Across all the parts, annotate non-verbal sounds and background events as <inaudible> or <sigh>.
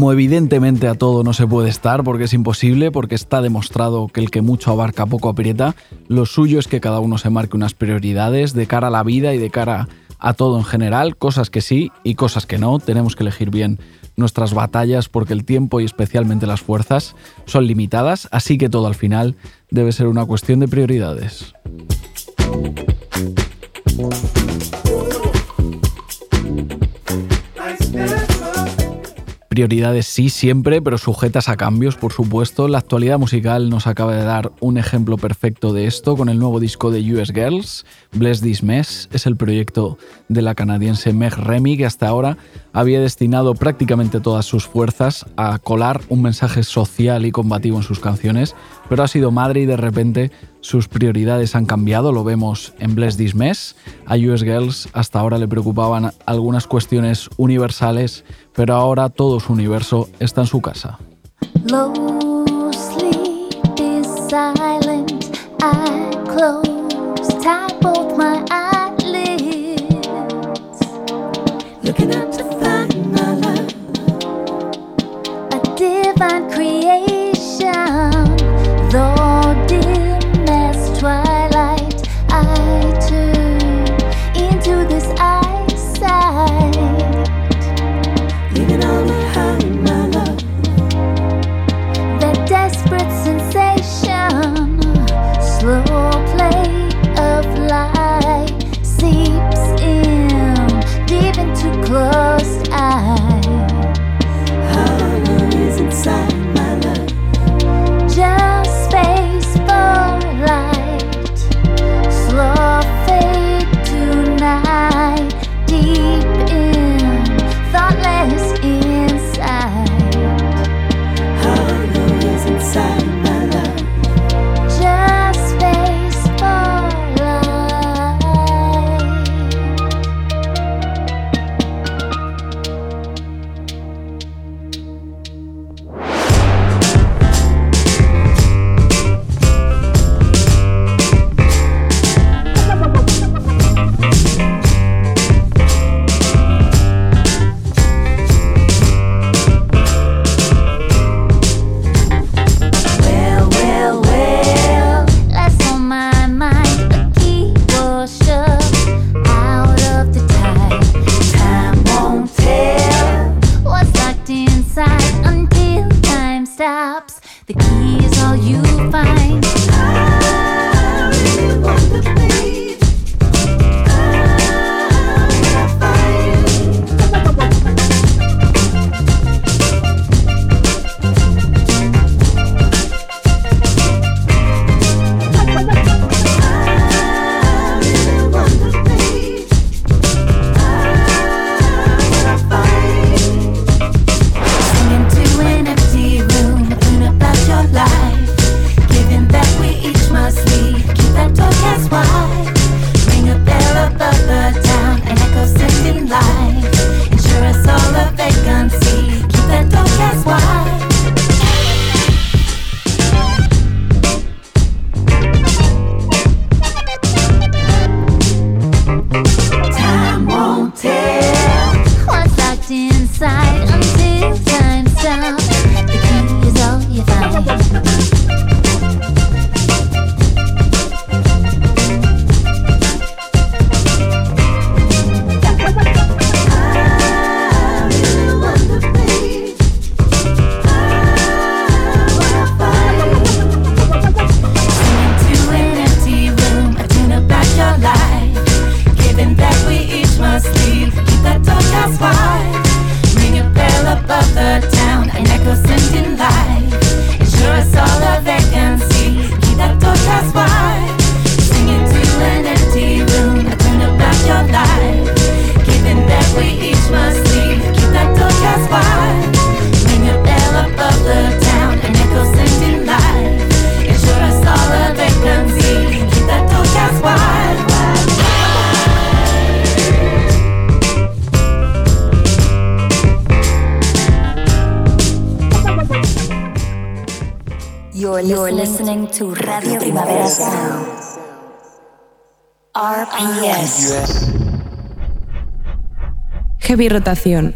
Como evidentemente a todo no se puede estar porque es imposible, porque está demostrado que el que mucho abarca poco aprieta, lo suyo es que cada uno se marque unas prioridades de cara a la vida y de cara a todo en general, cosas que sí y cosas que no, tenemos que elegir bien nuestras batallas porque el tiempo y especialmente las fuerzas son limitadas, así que todo al final debe ser una cuestión de prioridades. Prioridades sí, siempre, pero sujetas a cambios, por supuesto. La actualidad musical nos acaba de dar un ejemplo perfecto de esto con el nuevo disco de US Girls, Bless This Mess. Es el proyecto de la canadiense Meg Remy, que hasta ahora había destinado prácticamente todas sus fuerzas a colar un mensaje social y combativo en sus canciones, pero ha sido madre y de repente sus prioridades han cambiado, lo vemos en Bless This Mess. A US Girls hasta ahora le preocupaban algunas cuestiones universales, pero ahora todo su universo está en su casa. looking at listening to Radio Primavera Sound. RPS. Heavy Rotación,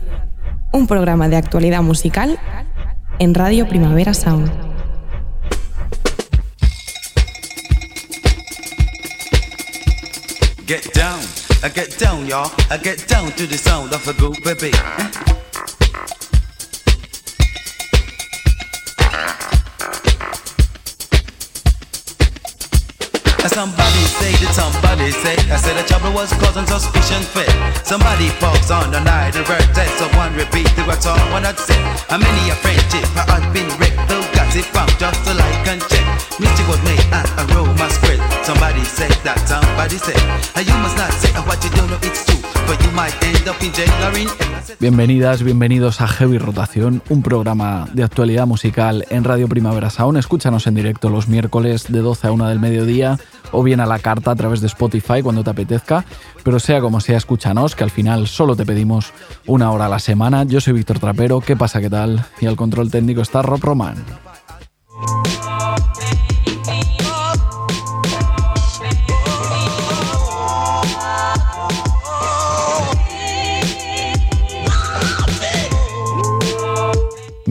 un programa de actualidad musical en Radio Primavera Sound. Get down, I get down, y'all. I get down to the sound of a good baby. Somebody say that somebody say I said the trouble was causing suspicion fit. Somebody falls on the night of birthday, someone repeat the words someone had said. How many a friendship had been wrecked, Bienvenidas, bienvenidos a Heavy Rotación, un programa de actualidad musical en Radio Primavera Sound. Escúchanos en directo los miércoles de 12 a 1 del mediodía o bien a la carta a través de Spotify cuando te apetezca. Pero sea como sea, escúchanos, que al final solo te pedimos una hora a la semana. Yo soy Víctor Trapero, ¿qué pasa? ¿Qué tal? Y al control técnico está Rob Roman.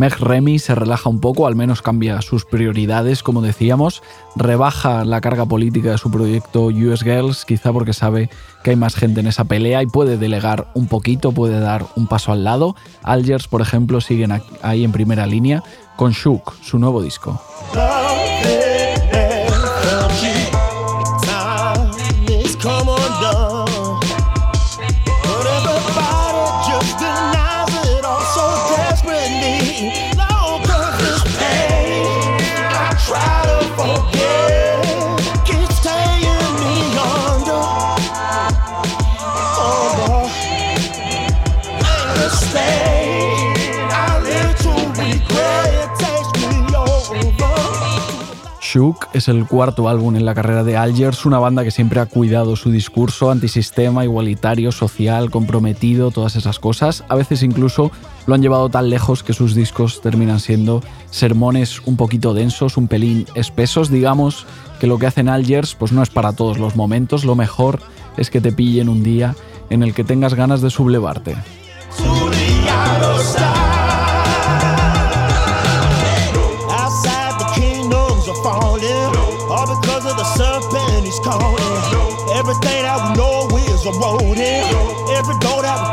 Meg Remy se relaja un poco, al menos cambia sus prioridades, como decíamos, rebaja la carga política de su proyecto US Girls, quizá porque sabe que hay más gente en esa pelea y puede delegar un poquito, puede dar un paso al lado. Algers, por ejemplo, siguen ahí en primera línea con Shook, su nuevo disco. Shook es el cuarto álbum en la carrera de Algers, una banda que siempre ha cuidado su discurso antisistema, igualitario, social, comprometido, todas esas cosas. A veces incluso lo han llevado tan lejos que sus discos terminan siendo sermones un poquito densos, un pelín espesos, digamos que lo que hacen Algers pues no es para todos los momentos, lo mejor es que te pillen un día en el que tengas ganas de sublevarte. Everything that we know is eroding. Every door that we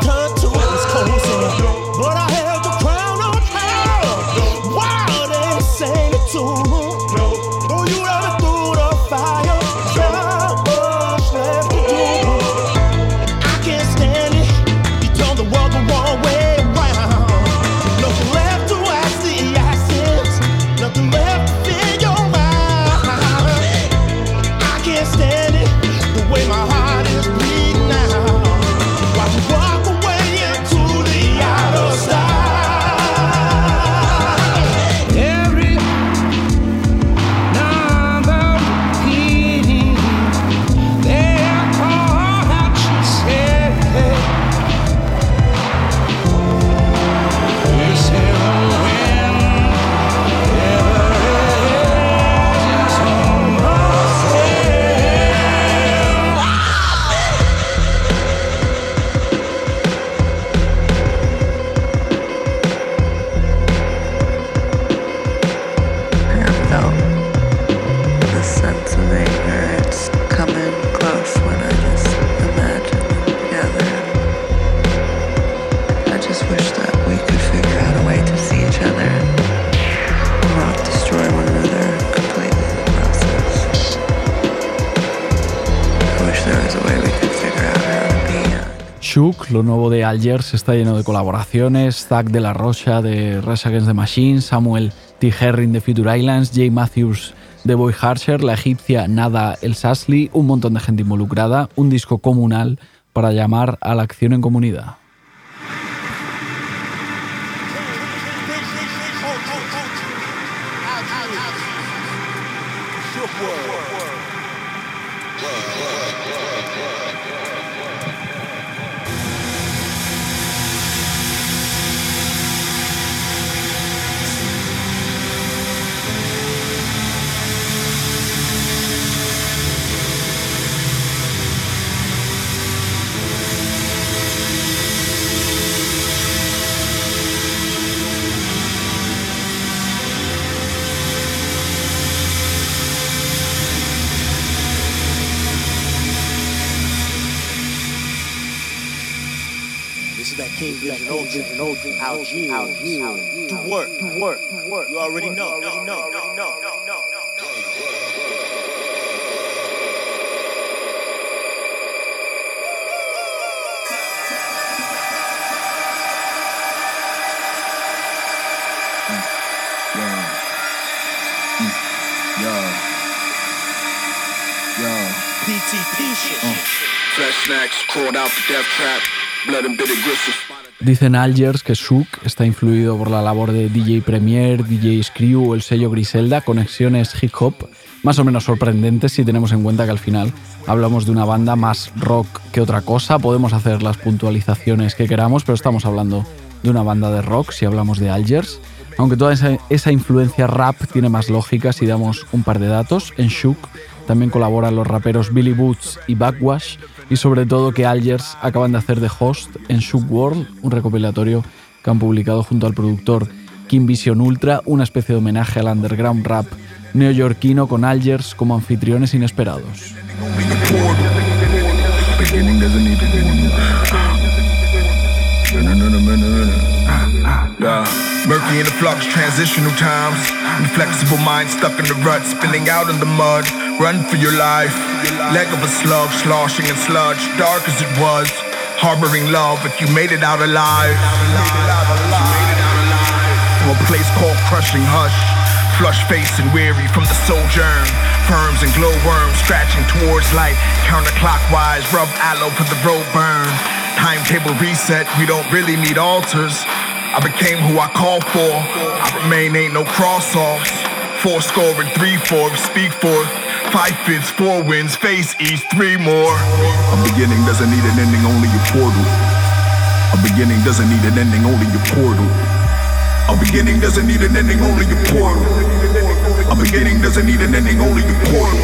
Stay. Nuevo de Algiers está lleno de colaboraciones. Zach de la Rocha de Rush Against the Machine, Samuel T. Herring de Future Islands, Jay Matthews de Boy Harsher, la egipcia Nada El Sasli, un montón de gente involucrada, un disco comunal para llamar a la acción en comunidad. King Vision, OG, out here, out here. Do work, do work, do work. You already know, already know, already know, already know. PTP shit. Uh. Flash snacks, crawled out the death trap, blood and bitter gristle. Dicen Algers que Shook está influido por la labor de DJ Premier, DJ Screw o el sello Griselda, conexiones hip hop más o menos sorprendentes si tenemos en cuenta que al final hablamos de una banda más rock que otra cosa. Podemos hacer las puntualizaciones que queramos, pero estamos hablando de una banda de rock si hablamos de Algers. Aunque toda esa, esa influencia rap tiene más lógica si damos un par de datos. En Shook también colaboran los raperos Billy Boots y Backwash y sobre todo que Algers acaban de hacer de host en Shook World, un recopilatorio que han publicado junto al productor Kim Vision Ultra, una especie de homenaje al underground rap neoyorquino con Algers como anfitriones inesperados. Leg of a slug, sloshing in sludge. Dark as it was. Harboring love if you made it out alive. From a place called Crushing Hush. Flush face and weary from the sojourn. Firms and glowworms scratching towards light. Counterclockwise, rub aloe for the road burn. Timetable reset, we don't really need altars. I became who I call for. I remain ain't no cross offs. Four score and three fourths, speak for five fifths, four wins, face east, three more. A beginning doesn't need an ending, only a portal. A beginning doesn't need an ending, only a portal. A beginning doesn't need an ending, only a portal. A beginning doesn't need an ending, only a portal.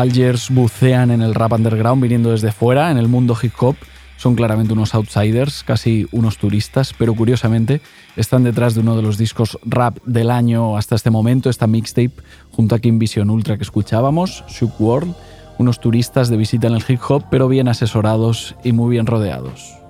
Algers bucean en el rap underground viniendo desde fuera, en el mundo hip hop. Son claramente unos outsiders, casi unos turistas, pero curiosamente están detrás de uno de los discos rap del año hasta este momento, esta mixtape, junto a Kim Vision Ultra que escuchábamos, Shook World, unos turistas de visita en el hip hop, pero bien asesorados y muy bien rodeados.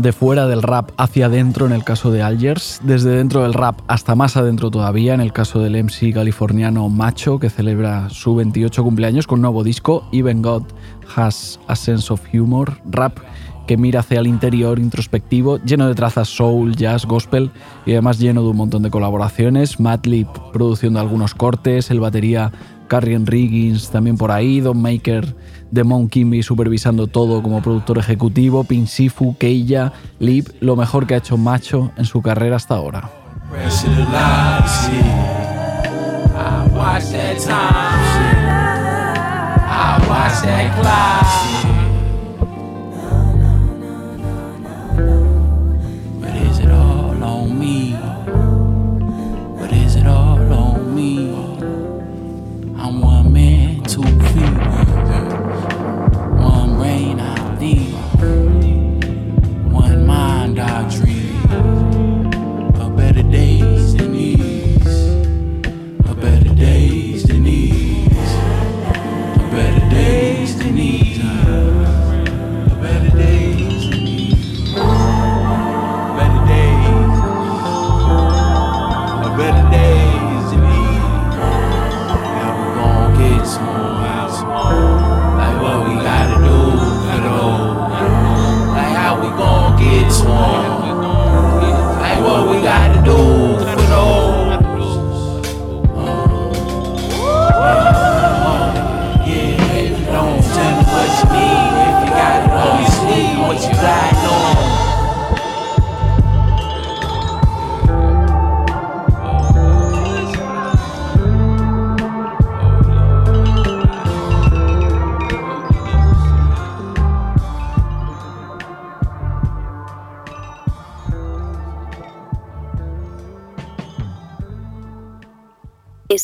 De fuera del rap hacia adentro en el caso de Algers, desde dentro del rap hasta más adentro todavía en el caso del MC californiano Macho, que celebra su 28 cumpleaños con un nuevo disco, Even God Has a Sense of Humor, rap que mira hacia el interior introspectivo, lleno de trazas soul, jazz, gospel y además lleno de un montón de colaboraciones, Madlib produciendo algunos cortes, el batería Carrion Riggins también por ahí, Don Maker, Demon Kimby supervisando todo como productor ejecutivo, Pinsifu, Keija, Lip, lo mejor que ha hecho Macho en su carrera hasta ahora.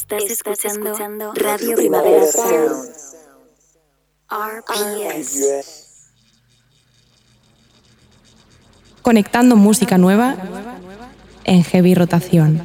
Estás, escuchando, Radio Primavera Sound. RPS. Conectando música nueva en heavy rotación.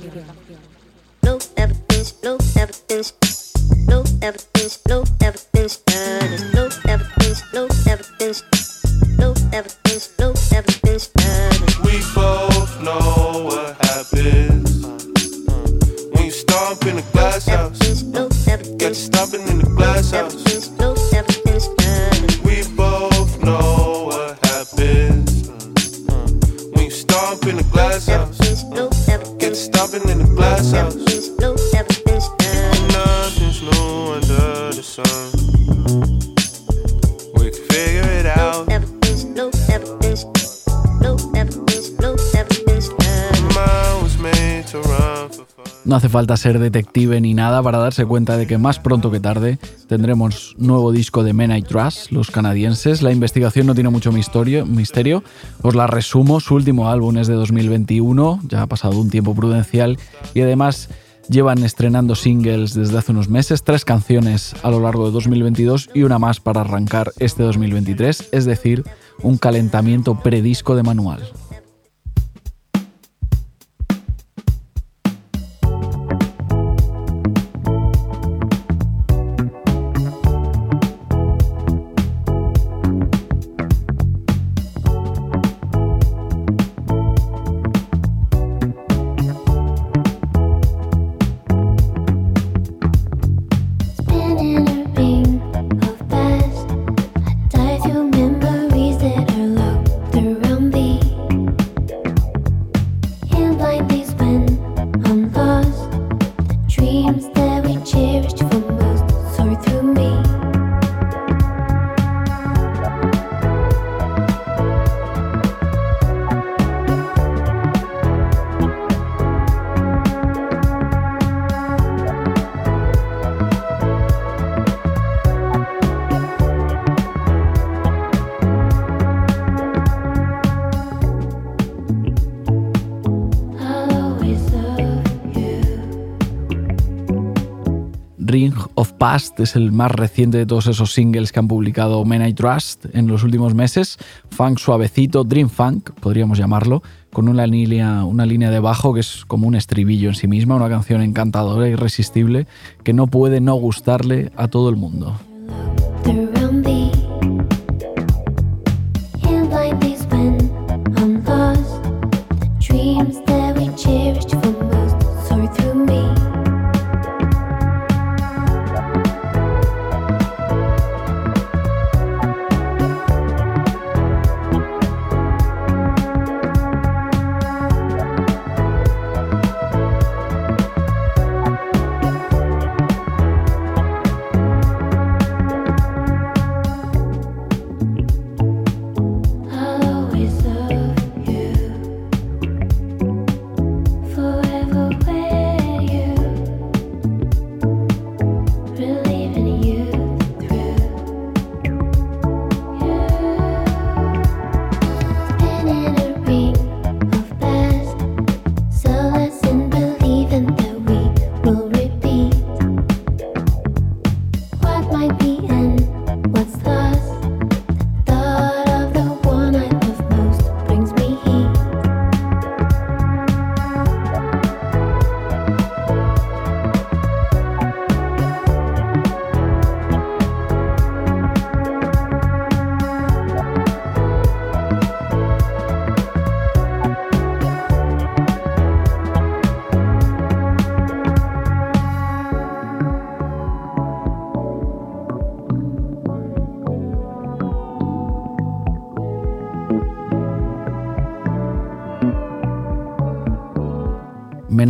Falta ser detective ni nada para darse cuenta de que más pronto que tarde tendremos nuevo disco de Men I Trust, los canadienses. La investigación no tiene mucho misterio, misterio. Os la resumo, su último álbum es de 2021, ya ha pasado un tiempo prudencial y además llevan estrenando singles desde hace unos meses, tres canciones a lo largo de 2022 y una más para arrancar este 2023, es decir, un calentamiento predisco de manual. Past es el más reciente de todos esos singles que han publicado Men I Trust en los últimos meses. Funk suavecito, Dream Funk, podríamos llamarlo, con una línea, una línea de bajo que es como un estribillo en sí misma, una canción encantadora irresistible que no puede no gustarle a todo el mundo.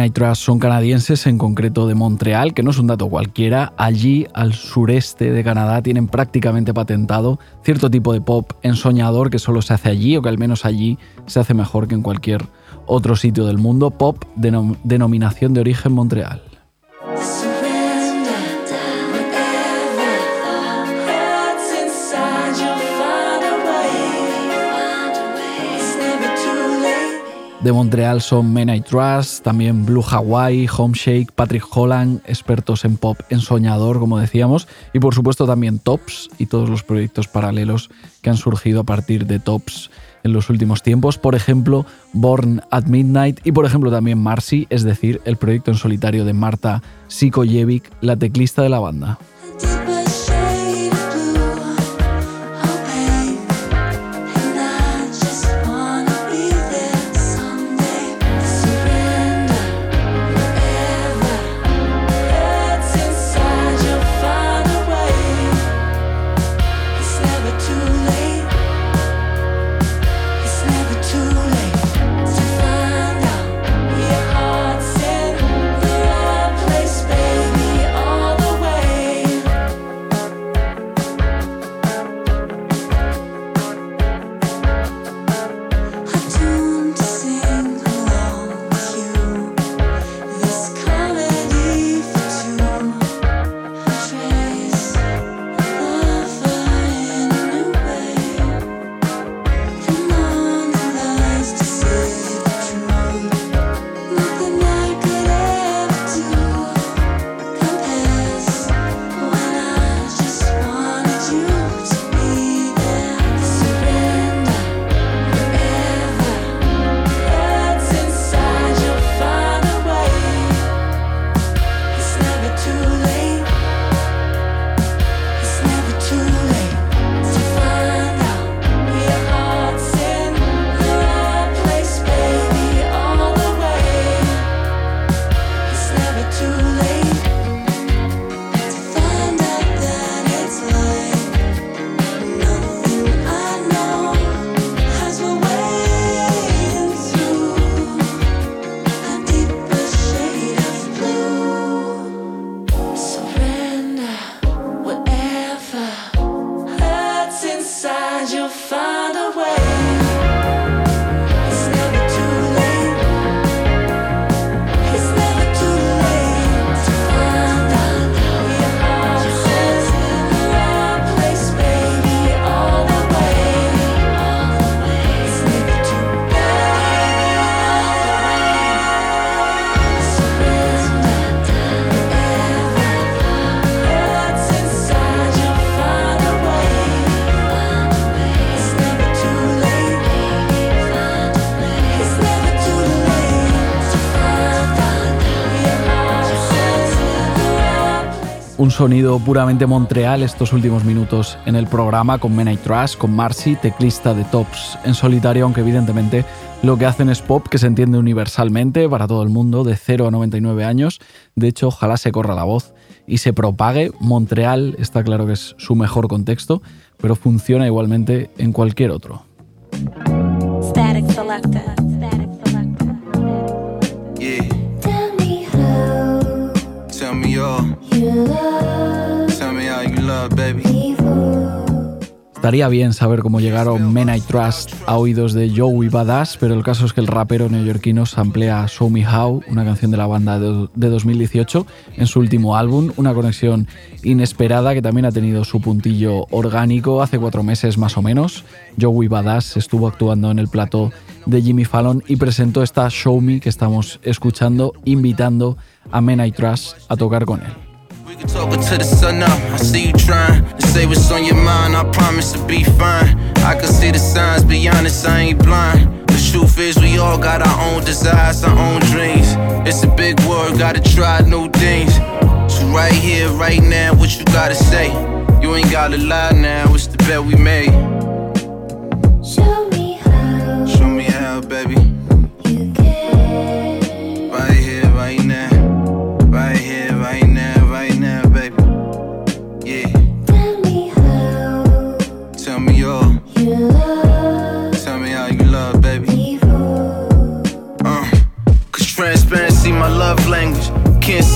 Men I Trust son canadienses, en concreto de Montreal, que no es un dato cualquiera. Allí, al sureste de Canadá, tienen prácticamente patentado cierto tipo de pop ensoñador que solo se hace allí, o que al menos allí se hace mejor que en cualquier otro sitio del mundo. Pop, denom- denominación de origen Montreal. De Montreal son Men I Trust, también Blue Hawaii, Homeshake, Patrick Holland, expertos en pop ensoñador, como decíamos, y por supuesto también Tops y todos los proyectos paralelos que han surgido a partir de Tops en los últimos tiempos, por ejemplo, Born at Midnight y por ejemplo también Marcy, es decir, el proyecto en solitario de Marta Sikojevic, la teclista de la banda. find, you'll find. Sonido puramente Montreal estos últimos minutos en el programa con Men I Trust, con Marcy, teclista de Tops en solitario, aunque evidentemente lo que hacen es pop que se entiende universalmente para todo el mundo, de 0 a 99 años. De hecho, ojalá se corra la voz y se propague. Montreal está claro que es su mejor contexto, pero funciona igualmente en cualquier otro. Estaría bien saber cómo llegaron Men I Trust a oídos de Joey Badass, pero el caso es que el rapero neoyorquino samplea Show Me How, una canción de la banda de 2018, en su último álbum, una conexión inesperada que también ha tenido su puntillo orgánico hace cuatro meses más o menos. Joey Badass estuvo actuando en el plató de Jimmy Fallon y presentó esta Show Me que estamos escuchando, invitando a Men I Trust a tocar con él. Can talk until the sun up. I see you trying to say what's on your mind. I promise to be fine. I can see the signs, be honest, I ain't blind. The truth is, we all got our own desires, our own dreams. It's a big world, gotta try new things. So, right here, right now, what you gotta say? You ain't gotta lie now, it's the bet we made. Show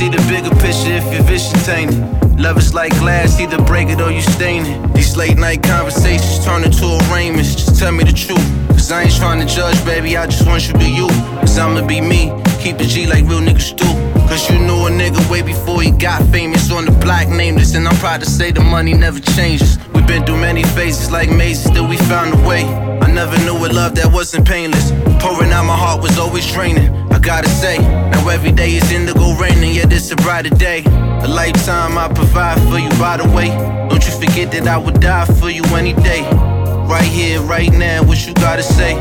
see the bigger picture if your vision tainted. Love is like glass, either break it or you stain it. These late night conversations turn into arraignments. Just tell me the truth. Cause I ain't trying to judge, baby. I just want you to be you. Cause I'ma be me. Keep it G like real niggas do. Cause you knew a nigga way before he got famous on the black nameless. And I'm proud to say the money never changes. We've been through many phases like mazes, still we found a way. I never knew a love that wasn't painless. Pouring out my heart was always draining. Gotta say, now every day is indigo raining, yet it's a brighter day. A lifetime I provide for you, by the way. Don't you forget that I would die for you any day. Right here, right now, what you gotta say?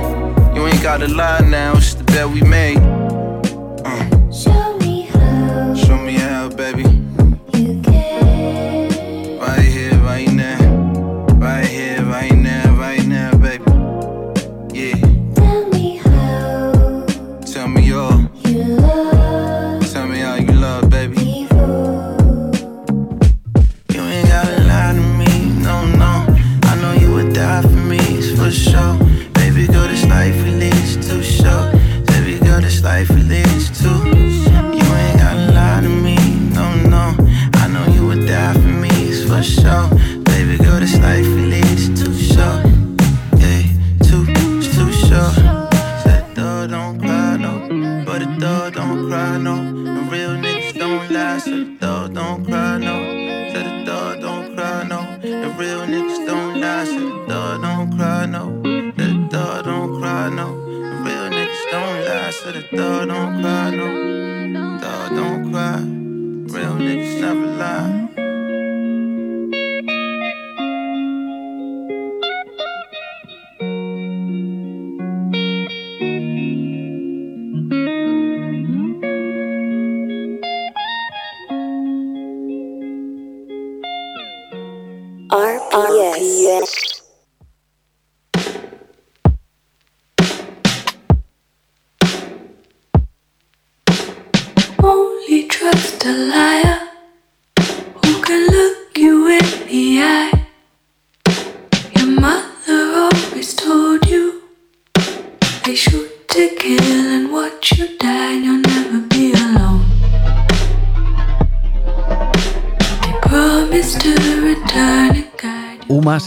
You ain't gotta lie now, it's the bet we made. Uh. Show me how Show me how, baby.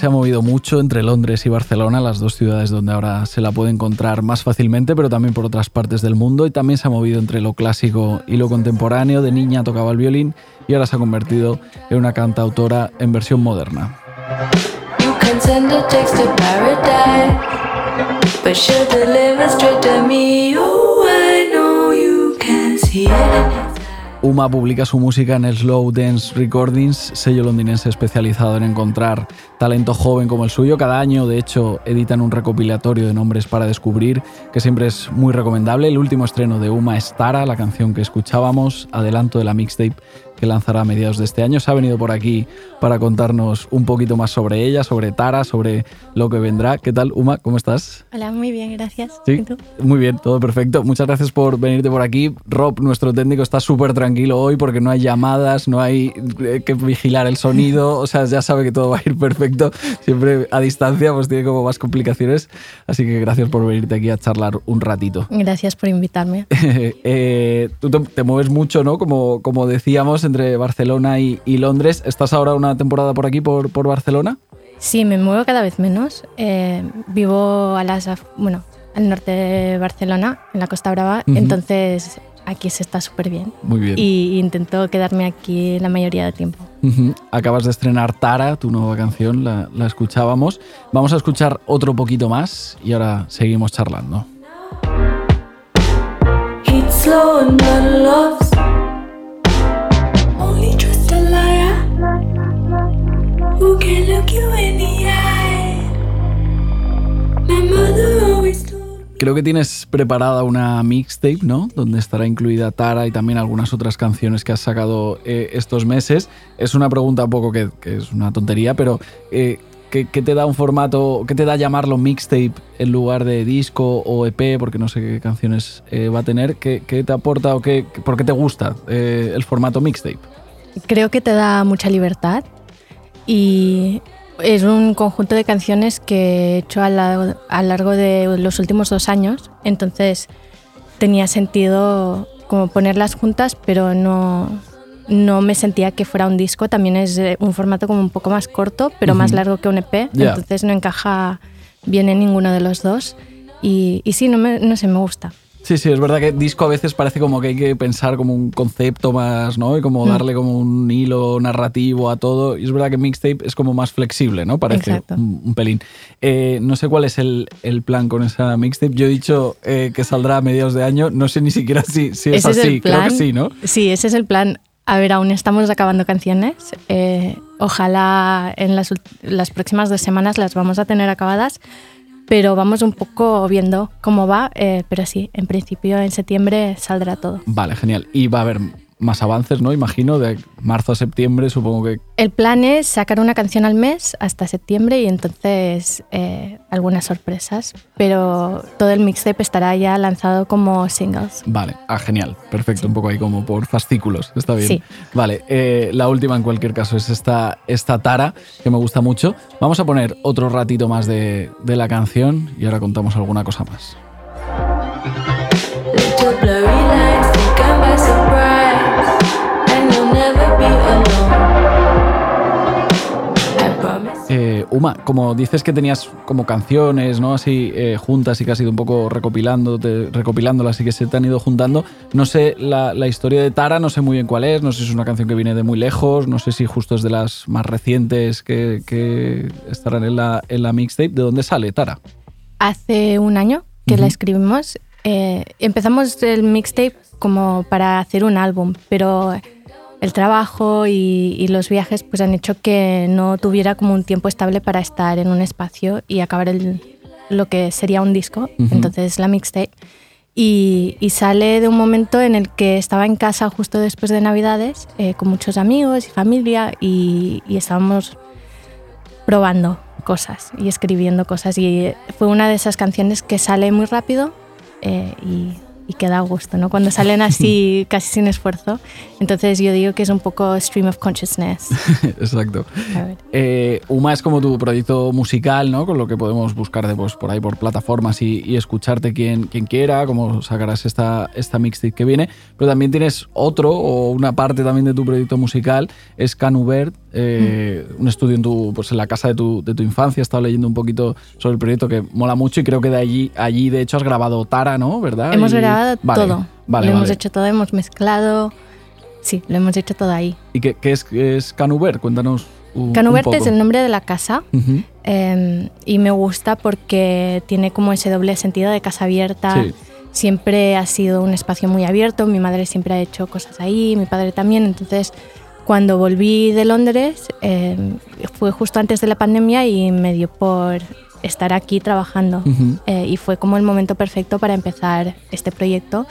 Se ha movido mucho entre Londres y Barcelona, las dos ciudades donde ahora se la puede encontrar más fácilmente, pero también por otras partes del mundo. Y también se ha movido entre lo clásico y lo contemporáneo. De niña tocaba el violín y ahora se ha convertido en una cantautora en versión moderna. Uma publica su música en Slow Dance Recordings, sello londinense especializado en encontrar talento joven como el suyo. Cada año, de hecho, editan un recopilatorio de nombres para descubrir, que siempre es muy recomendable. El último estreno de Uma es Tara, la canción que escuchábamos, adelanto de la mixtape que lanzará a mediados de este año. Se ha venido por aquí para contarnos un poquito más sobre ella, sobre Tara, sobre lo que vendrá. ¿Qué tal, Uma? ¿Cómo estás? Hola, muy bien, gracias. Sí, ¿Y tú? muy bien, todo perfecto. Muchas gracias por venirte por aquí. Rob, nuestro técnico, está súper tranquilo hoy porque no hay llamadas, no hay eh, que vigilar el sonido, o sea, ya sabe que todo va a ir perfecto. Siempre a distancia, pues tiene como más complicaciones. Así que gracias por venirte aquí a charlar un ratito. Gracias por invitarme. <laughs> Eh, tú te, te mueves mucho, ¿no? Como, como decíamos, entre Barcelona y, y Londres. ¿Estás ahora una temporada por aquí, por, por Barcelona? Sí, me muevo cada vez menos. Eh, vivo a las, bueno, al norte de Barcelona, en la Costa Brava, entonces aquí se está súper bien. Muy bien. Y intento quedarme aquí la mayoría del tiempo. Acabas de estrenar Tara, tu nueva canción, la, la escuchábamos. Vamos a escuchar otro poquito más y ahora seguimos charlando. Heat slow and Creo que tienes preparada una mixtape, ¿no? Donde estará incluida Tara y también algunas otras canciones que has sacado eh, estos meses. Es una pregunta un poco que, que es una tontería, pero eh, ¿qué, qué te da un formato, qué te da llamarlo mixtape en lugar de disco o EP? Porque no sé qué canciones eh, va a tener. ¿Qué, qué te aporta o qué, por qué te gusta eh, el formato mixtape? Creo que te da mucha libertad y es un conjunto de canciones que he hecho a, la- a lo largo de los últimos dos años, entonces tenía sentido como ponerlas juntas, pero no, no me sentía que fuera un disco, también es eh, un formato como un poco más corto, pero más Ujú. largo que un EP, Ya. entonces no encaja bien en ninguno de los dos y, y sí, no, me, no sé, me gusta. Sí, sí, es verdad que disco a veces parece como que hay que pensar como un concepto más, ¿no? Y como Mm. darle como un hilo narrativo a todo. Y es verdad que mixtape es como más flexible, ¿no? Parece un, un pelín. Eh, no sé cuál es el, el plan con esa mixtape. Yo he dicho eh, que saldrá a mediados de año. No sé ni siquiera si, si es es así. plan. Creo que sí, ¿no? Sí, ese es el plan. A ver, aún estamos acabando canciones. Eh, ojalá en las, las próximas dos semanas las vamos a tener acabadas, pero vamos un poco viendo cómo va. eh, pero sí, en principio en septiembre saldrá todo. Vale, genial. Y va a haber más avances, ¿no? Imagino, de marzo a septiembre, supongo que El plan es sacar una canción al mes hasta septiembre y entonces eh, algunas sorpresas, pero todo el mixtape estará ya lanzado como singles. Vale, ah, genial, perfecto, un poco ahí como por fascículos, está bien. Sí. Vale, eh, la última en cualquier caso es esta, esta Tara, que me gusta mucho. Vamos a poner otro ratito más de, de la canción y ahora contamos alguna cosa más. Eh, Uma, como dices que tenías como canciones, ¿no? Así eh, juntas y que has ido un poco recopilando, recopilándolas y que se te han ido juntando. No sé la, la historia de Tara, no sé muy bien cuál es, no sé si es una canción que viene de muy lejos, no sé si justo es de las más recientes que, que estarán en la, en la mixtape. ¿De dónde sale Tara? Hace un año que la escribimos. eh, empezamos el mixtape como para hacer un álbum, pero el trabajo y, y los viajes pues han hecho que no tuviera como un tiempo estable para estar en un espacio y acabar el- lo que sería un disco, Ujú. entonces la mixtape. Y, y sale de un momento en el que estaba en casa justo después de Navidades eh, con muchos amigos y familia y, y estábamos probando cosas y escribiendo cosas. Y fue una de esas canciones que sale muy rápido eh, y, y que da gusto, ¿no? Cuando salen <laughs> así casi sin esfuerzo. Entonces yo digo que es un poco stream of consciousness. <laughs> Exacto. Eh, Uma es como tu proyecto musical, ¿no? Con lo que podemos buscar de, pues, por ahí por plataformas y, y escucharte quien, quien quiera, como sacarás esta, esta mixtape que viene. Pero también tienes otro o una parte también de tu proyecto musical, es Canubert, eh, un estudio en, tu, pues, en la casa de tu, de tu infancia. He estado leyendo un poquito sobre el proyecto que mola mucho y creo que de allí, allí de hecho has grabado Tara, ¿no? ¿Verdad? Hemos Y- grabado Vale, todo. Vale, lo hemos vale. hecho todo, hemos mezclado. Sí, lo hemos hecho todo ahí. ¿Y qué, qué es, es Canubert? Cuéntanos un, un Canubert poco. es el nombre de la casa. Ujú. Eh, y me gusta porque tiene como ese doble sentido de casa abierta. Sí. Siempre ha sido un espacio muy abierto, mi madre siempre ha hecho cosas ahí, mi padre también. Entonces, cuando volví de Londres, eh, fue justo antes de la pandemia y me dio por estar aquí trabajando. Eh, y fue como el momento perfecto para empezar este proyecto.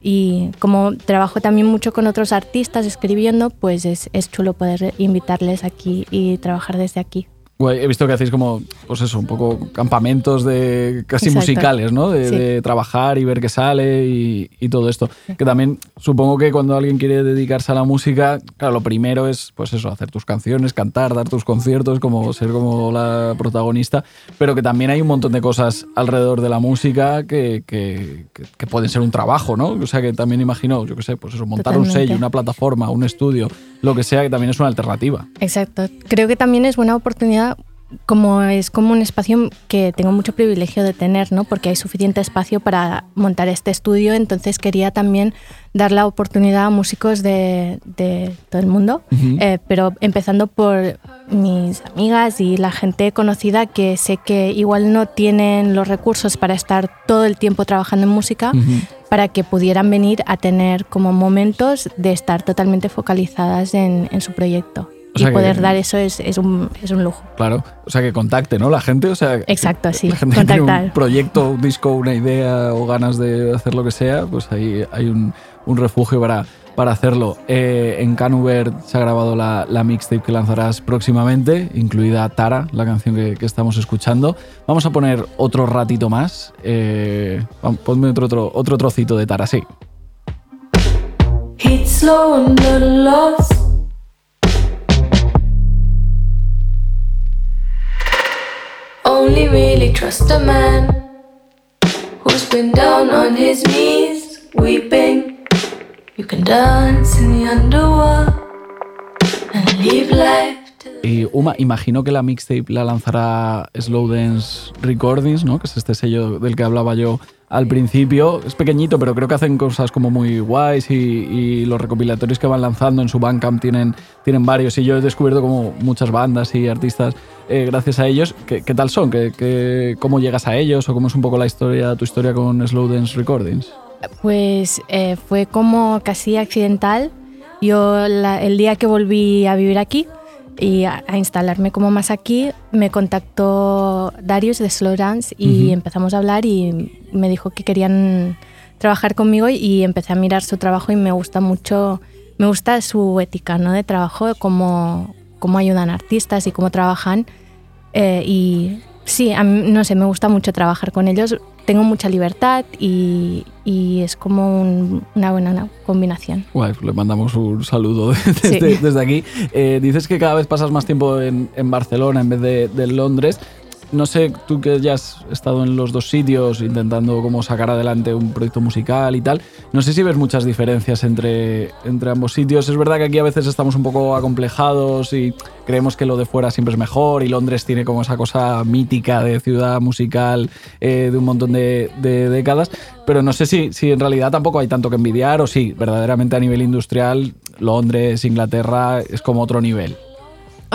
Y como trabajo también mucho con otros artistas escribiendo, pues es, es chulo poder invitarles aquí y trabajar desde aquí. Guay, he visto que hacéis como, pues eso, un poco campamentos de casi Exacto. musicales, ¿no? De, Sí. de trabajar y ver qué sale y, y todo esto. Que también supongo que cuando alguien quiere dedicarse a la música, claro, lo primero es, pues eso, hacer tus canciones, cantar, dar tus conciertos, como ser como la protagonista, pero que también hay un montón de cosas alrededor de la música que, que, que- que pueden ser un trabajo, ¿no? O sea, que también imagino, yo qué sé, pues eso, montar un sello, una plataforma, un estudio, lo que sea, que también es una alternativa. Exacto. Creo que también es buena oportunidad, como es como un espacio que tengo mucho privilegio de tener, ¿no? Porque hay suficiente espacio para montar este estudio, entonces quería también dar la oportunidad a músicos de, de todo el mundo, eh, pero empezando por mis amigas y la gente conocida que sé que igual no tienen los recursos para estar todo el tiempo trabajando en música, para que pudieran venir a tener como momentos de estar totalmente focalizadas en, en su proyecto. O sea y que- poder dar eso es, es, un, es un lujo. Claro, o sea que contacte, ¿no? La gente, o sea, Exacto, sí, la gente tiene un contactar. proyecto, un disco, una idea o ganas de hacer lo que sea, pues ahí hay un, un refugio para, para hacerlo. Eh, en Canuber se ha grabado la, la mixtape que lanzarás próximamente, incluida Tara, la canción que, que estamos escuchando. Vamos a poner otro ratito más. Eh, ponme otro, otro, otro trocito de Tara, sí. Heat slow and Only really trust a man who's been down on his knees, weeping. You can dance in the underworld and life. Y Uma, imagino que la mixtape la lanzará Slow Dance Recordings, ¿no? Que es este sello del que hablaba yo al principio. Es pequeñito, pero creo que hacen cosas como muy guays y, los recopilatorios que van lanzando en su Bandcamp tienen, tienen varios. Y yo he descubierto como muchas bandas y artistas eh, gracias a ellos. ¿Qué, tal son? ¿Qué, qué, cómo llegas a ellos? ¿O cómo es un poco la historia, tu historia con Slow Dance Recordings? Pues eh, fue como casi accidental. Yo el día que volví a vivir aquí y a, a instalarme como más aquí, me contactó Darius de Slow Dance y empezamos a hablar y me dijo que querían trabajar conmigo y empecé a mirar su trabajo y me gusta mucho, me gusta su ética ¿no? de trabajo, cómo, cómo ayudan a artistas y cómo trabajan. Eh, y sí, a mí, no sé, me gusta mucho trabajar con ellos. Tengo mucha libertad y, y es como un- una buena combinación. Guay, pues le mandamos un saludo <laughs> desde, Sí. desde aquí. Eh, dices que cada vez pasas más tiempo en, en Barcelona en vez de, de Londres. No sé, tú que ya has estado en los dos sitios intentando sacar adelante un proyecto musical y tal, no sé si ves muchas diferencias entre, entre ambos sitios. Es verdad que aquí a veces estamos un poco acomplejados y creemos que lo de fuera siempre es mejor y Londres tiene como esa cosa mítica de ciudad musical eh, de un montón de, de décadas, pero no sé si, si en realidad tampoco hay tanto que envidiar o si verdaderamente a nivel industrial Londres, Inglaterra es como otro nivel.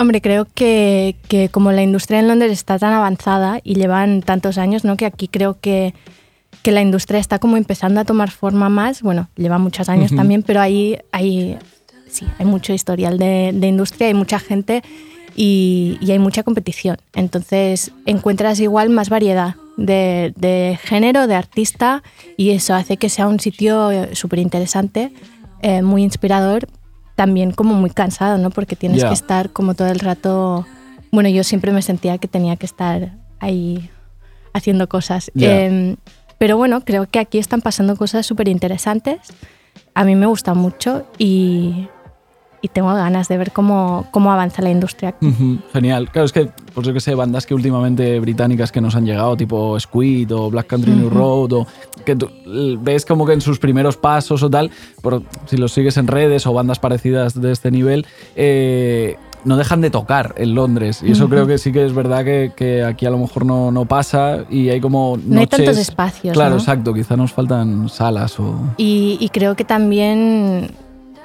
Hombre, creo que, que como la industria en Londres está tan avanzada y llevan tantos años, ¿no? que aquí creo que, que la industria está como empezando a tomar forma más. Bueno, lleva muchos años Ujú. también, pero ahí hay, sí, hay mucho historial de, de industria, hay mucha gente y, y hay mucha competición. Entonces encuentras igual más variedad de, de género, de artista y eso hace que sea un sitio súper interesante, eh, muy inspirador, también como muy cansado, ¿no? Porque tienes que estar como todo el rato... Bueno, yo siempre me sentía que tenía que estar ahí haciendo cosas. Em, pero bueno, creo que aquí están pasando cosas súper interesantes. A mí me gusta mucho y, y tengo ganas de ver cómo, cómo avanza la industria. Ujú, Genial. Claro, es que, pues yo que sé, bandas que últimamente británicas que nos han llegado, tipo Squid o Black Country New. Road, o que tú ves como que en sus primeros pasos o tal, por, si los sigues en redes o bandas parecidas de este nivel, eh, no dejan de tocar en Londres. Y eso creo que sí que es verdad que, que aquí a lo mejor no, no pasa y hay como No hay tantos noches- espacios, Claro, ¿no? exacto. Quizá nos faltan salas o... Y, y creo que también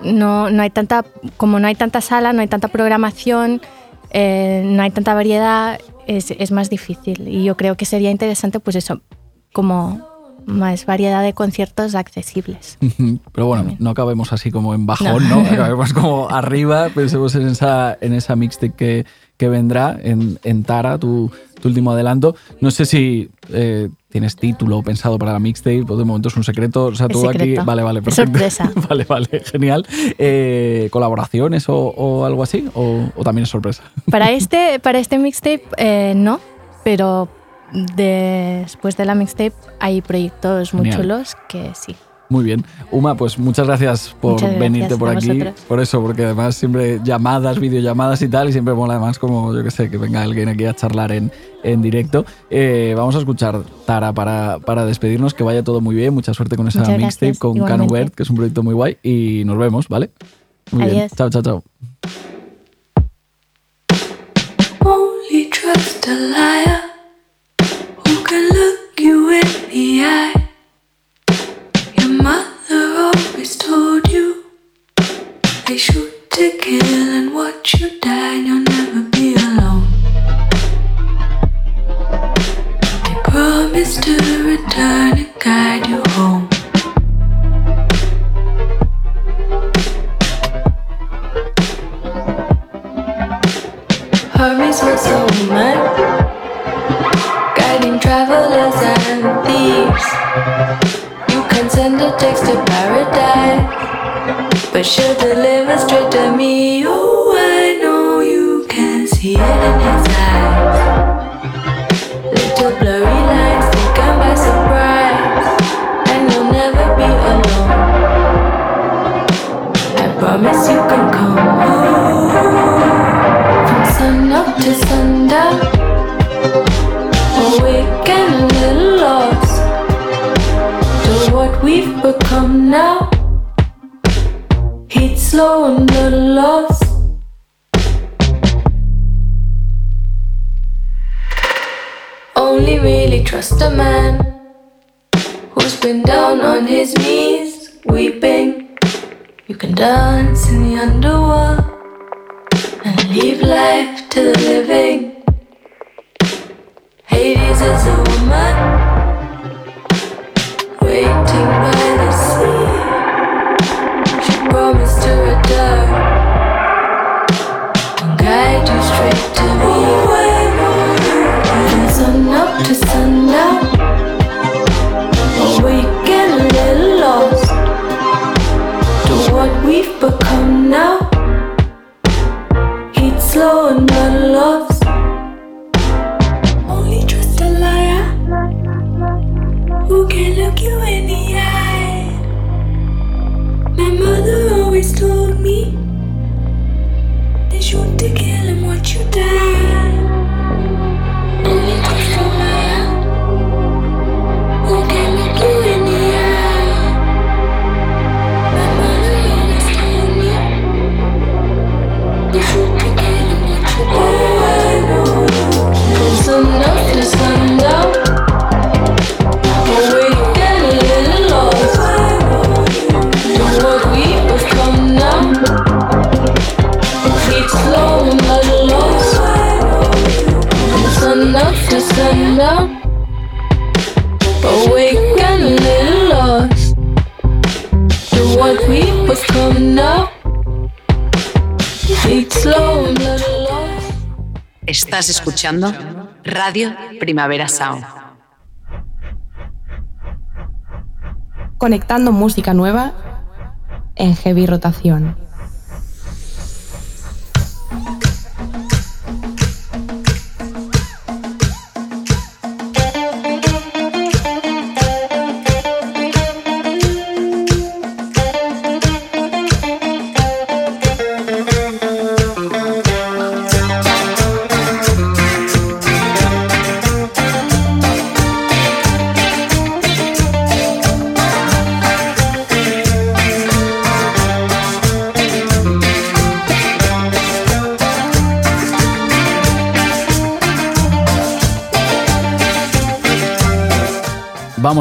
no, no hay tanta, como no hay tanta sala, no hay tanta programación, eh, no hay tanta variedad, es, es más difícil. Y yo creo que sería interesante, pues eso, como más variedad de conciertos accesibles. <laughs> Pero bueno, no acabemos así como en bajón, No. ¿no? <laughs> Acabemos como arriba, pensemos en esa, en esa mixtape que, que vendrá, en, en Tara, tu, tu último adelanto. No sé si eh, tienes título pensado para la mixtape, o de momento es un secreto. O sea, tú aquí. Vale, vale, perfecto. sorpresa. <laughs> vale, vale, genial. Eh, ¿Colaboraciones o, o algo así? O, o también es sorpresa? Para <laughs> este, para este mixtape, eh, no, pero después de la mixtape hay proyectos muy chulos que sí. Muy bien. Uma, pues muchas gracias por Muchas gracias venirte por aquí. vosotros. Por eso, porque además siempre llamadas, videollamadas y tal, y siempre mola además como, yo que sé, que venga alguien aquí a charlar en, en directo. Eh, vamos a escuchar Tara para, para despedirnos, que vaya todo muy bien. Mucha suerte con esa Muchas mixtape, gracias, con igualmente. Canu Bert, que es un proyecto muy guay, y nos vemos, ¿vale? Muy bien. Adiós. Chao, chao, chao. Only trust a liar who can look you in the eye. To kill and what you die, escuchando Radio Primavera Sound. Conectando música nueva en heavy rotación.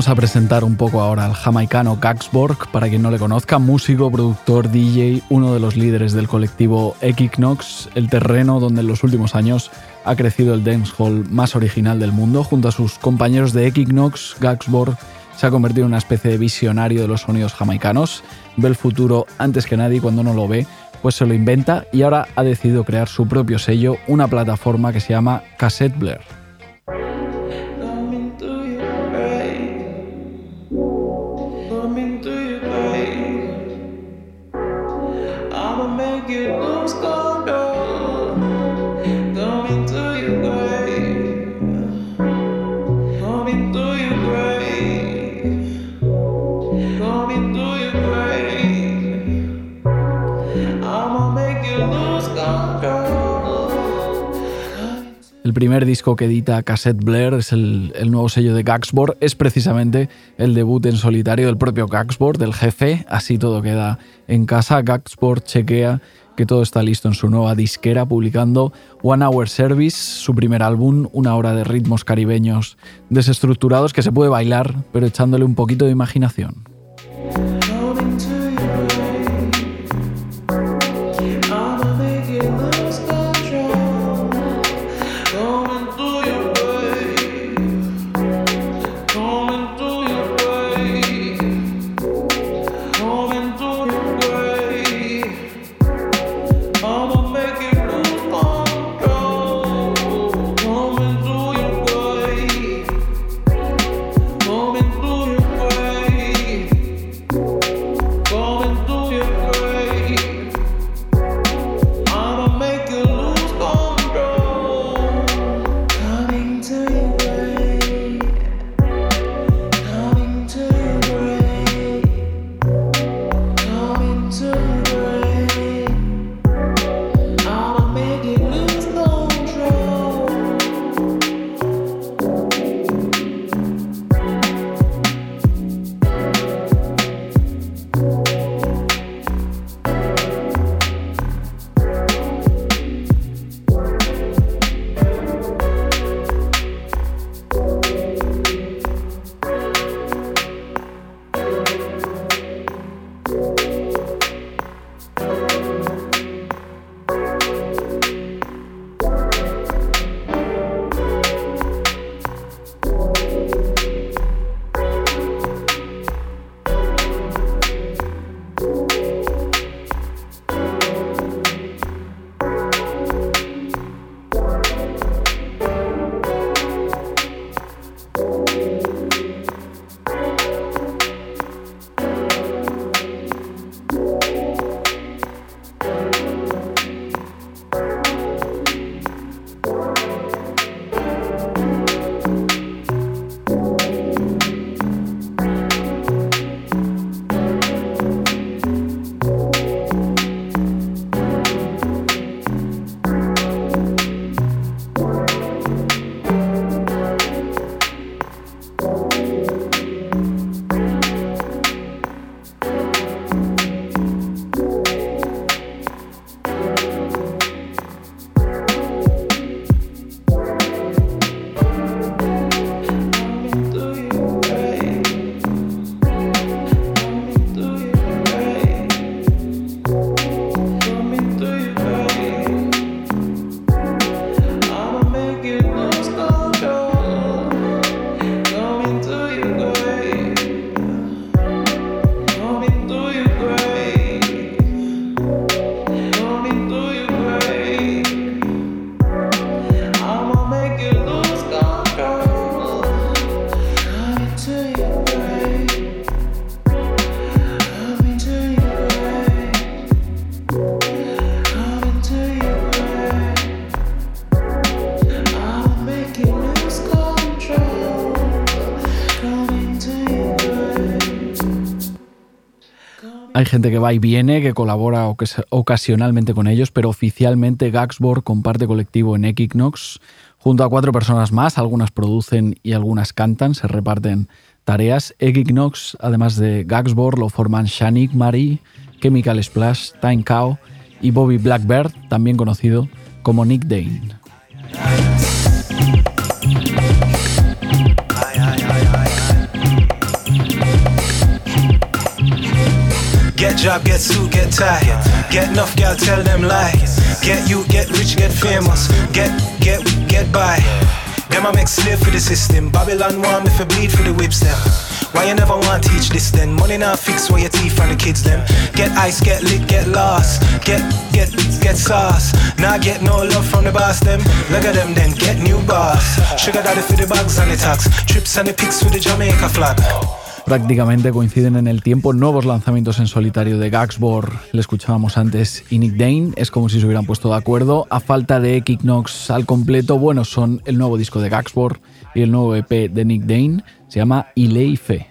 Vamos a presentar un poco ahora al jamaicano Gaxborg, para quien no le conozca, músico, productor, DJ, uno de los líderes del colectivo Equinox, el terreno donde en los últimos años ha crecido el dancehall más original del mundo. Junto a sus compañeros de Equinox, Gaxborg se ha convertido en una especie de visionario de los sonidos jamaicanos. Ve el futuro antes que nadie cuando no lo ve, pues se lo inventa y ahora ha decidido crear su propio sello, una plataforma que se llama Cassette Blair. Primer disco que edita Cassette Blair es el, el nuevo sello de Gaxborg, es precisamente el debut en solitario del propio Gaxborg, del jefe, así todo queda en casa. Gaxborg chequea que todo está listo en su nueva disquera, publicando One Hour Service, su primer álbum, una hora de ritmos caribeños desestructurados que se puede bailar, pero echándole un poquito de imaginación. Que va y viene, que colabora ocasionalmente con ellos, pero oficialmente Gaxborg comparte colectivo en Equinox junto a cuatro personas más, algunas producen y algunas cantan, se reparten tareas. Equinox, además de Gaxborg, lo forman Shanik Marie, Chemical Splash, Time Cow y Bobby Blackbird, también conocido como Nick Dane. Get job, get suit, get tie. Get enough, gal, tell them lies. Get you, get rich, get famous. Get, get, get by. Them I make slave for the system. Babylon want if for bleed for the whips them. Why you never want teach this then? Money now fix where your teeth and the kids them. Get ice, get lit, get lost. Get, get, get sauce. Now get no love from the boss them. Look at them then, get new boss. Sugar daddy for the bags and the tax. Trips and the pics with the Jamaica flag. Prácticamente coinciden en el tiempo. Nuevos lanzamientos en solitario de Gaxbor, le escuchábamos antes, y Nick Dane, es como si se hubieran puesto de acuerdo. A falta de Equinox al completo, bueno, son el nuevo disco de Gaxbor y el nuevo EP de Nick Dane, se llama Ilei Fe.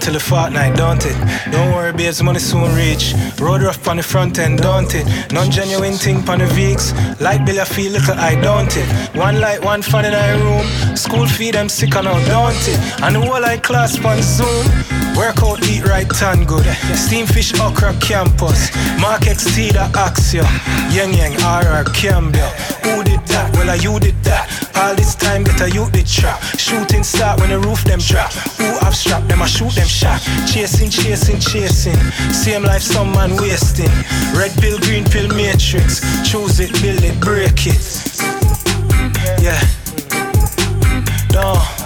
Till the fortnight, don't it? Don't worry, babes, money soon reach. Road rough on the front end, don't it? Non genuine thing on the Vicks. Light bill, I feel little I don't it? One light, one fan in our room. School fee, them sick and out, don't it? And the whole like class on Zoom. Work out, eat right, tan good. Steam fish, okra, campus. Mark XT, the Axia. Yang Yang, RR, Cambia. Who did that? Well, I you did that. All this time, a youth did trap. Shooting start when the roof them drop. Who have strap them, I shoot them shot. Chasing, chasing, chasing. Same life some man wasting. Red pill, green pill, matrix. Choose it, build it, break it. Yeah. Don't. Don't.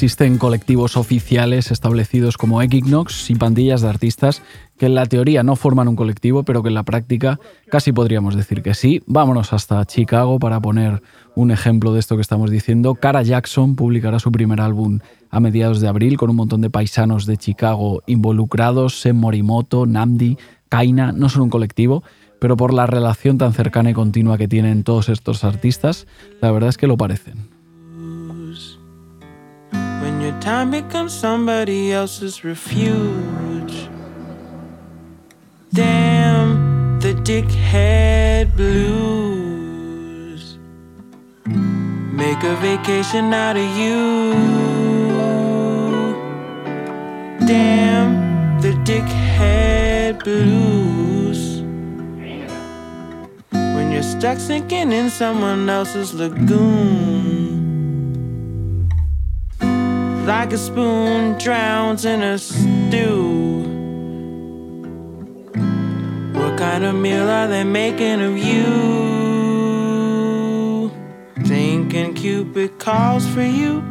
Existen colectivos oficiales establecidos como Equinox y pandillas de artistas que en la teoría no forman un colectivo, pero que en la práctica casi podríamos decir que sí. Vámonos hasta Chicago para poner un ejemplo de esto que estamos diciendo. Cara Jackson publicará su primer álbum a mediados de abril con un montón de paisanos de Chicago involucrados. Sen Morimoto, Namdi, Kaina no son un colectivo, pero por la relación tan cercana y continua que tienen todos estos artistas, la verdad es que lo parecen. Time becomes somebody else's refuge. Damn the dickhead blues. Make a vacation out of you. Damn the dickhead blues. When you're stuck sinking in someone else's lagoon like a spoon drowns in a stew. What kind of meal are they making of you? Thinking Cupid calls for you,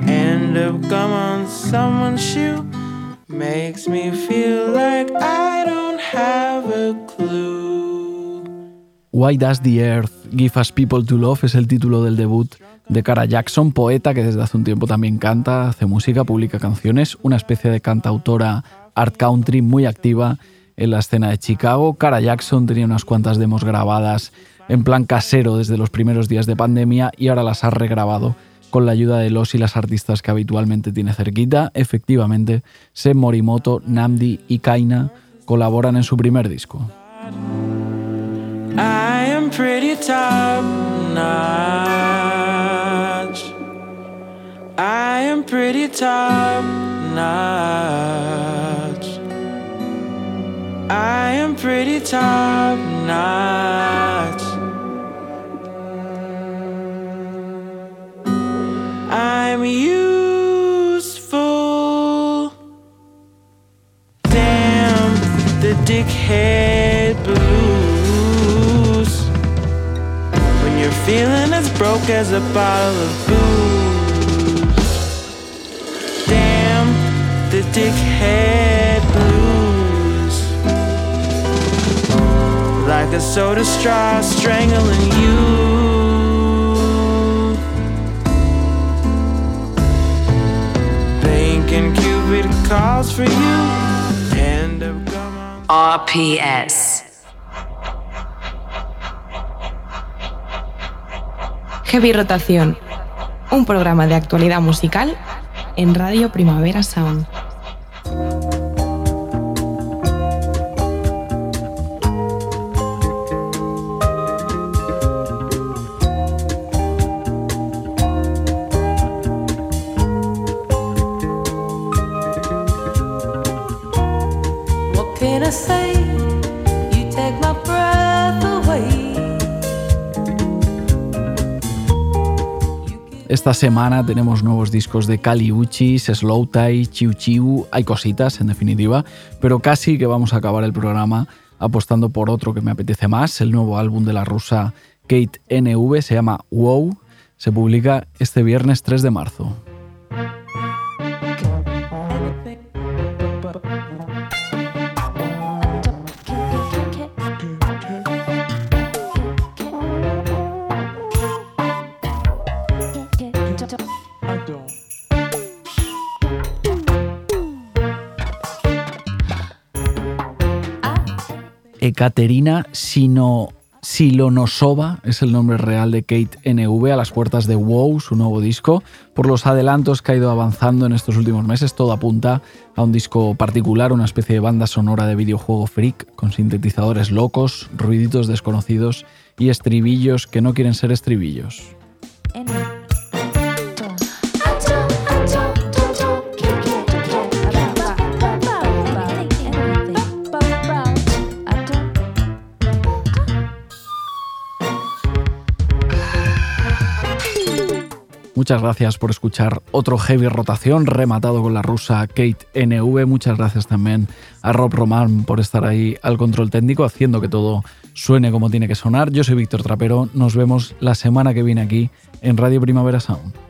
end up gum on someone's shoe. Makes me feel like I don't have a clue. Why Does the Earth Give Us People to Love es el título del debut de Cara Jackson, poeta que desde hace un tiempo también canta, hace música, publica canciones, una especie de cantautora art country muy activa en la escena de Chicago. Cara Jackson tenía unas cuantas demos grabadas en plan casero desde los primeros días de pandemia y ahora las ha regrabado con la ayuda de los y las artistas que habitualmente tiene cerquita. Efectivamente, Sen Morimoto, Namdi y Kaina colaboran en su primer disco. I am. I am pretty top notch. I am pretty top notch. I'm useful. Damn the dickhead blues. When you're feeling as broke as a bottle of booze. Dickhead blues. Like a soda straw strangling you. Thinking Cupid calls for you. End up coming. RPS. Heavy Rotación, un programa de actualidad musical en Radio Primavera Sound. Esta semana tenemos nuevos discos de Kali Uchis, Slow Tie, Chiu Chiu, hay cositas en definitiva, pero casi que vamos a acabar el programa apostando por otro que me apetece más, el nuevo álbum de la rusa Kate NV, se llama Wow, se publica este viernes 3 de marzo. Ekaterina Sino Silonosova es el nombre real de Kate NV a las puertas de WoW, su nuevo disco. Por los adelantos que ha ido avanzando en estos últimos meses, todo apunta a un disco particular, una especie de banda sonora de videojuego freak, con sintetizadores locos, ruiditos desconocidos y estribillos que no quieren ser estribillos. Muchas gracias por escuchar otro heavy rotación rematado con la rusa Kate NV. Muchas gracias también a Rob Roman por estar ahí al control técnico haciendo que todo suene como tiene que sonar. Yo soy Víctor Trapero. Nos vemos la semana que viene aquí en Radio Primavera Sound.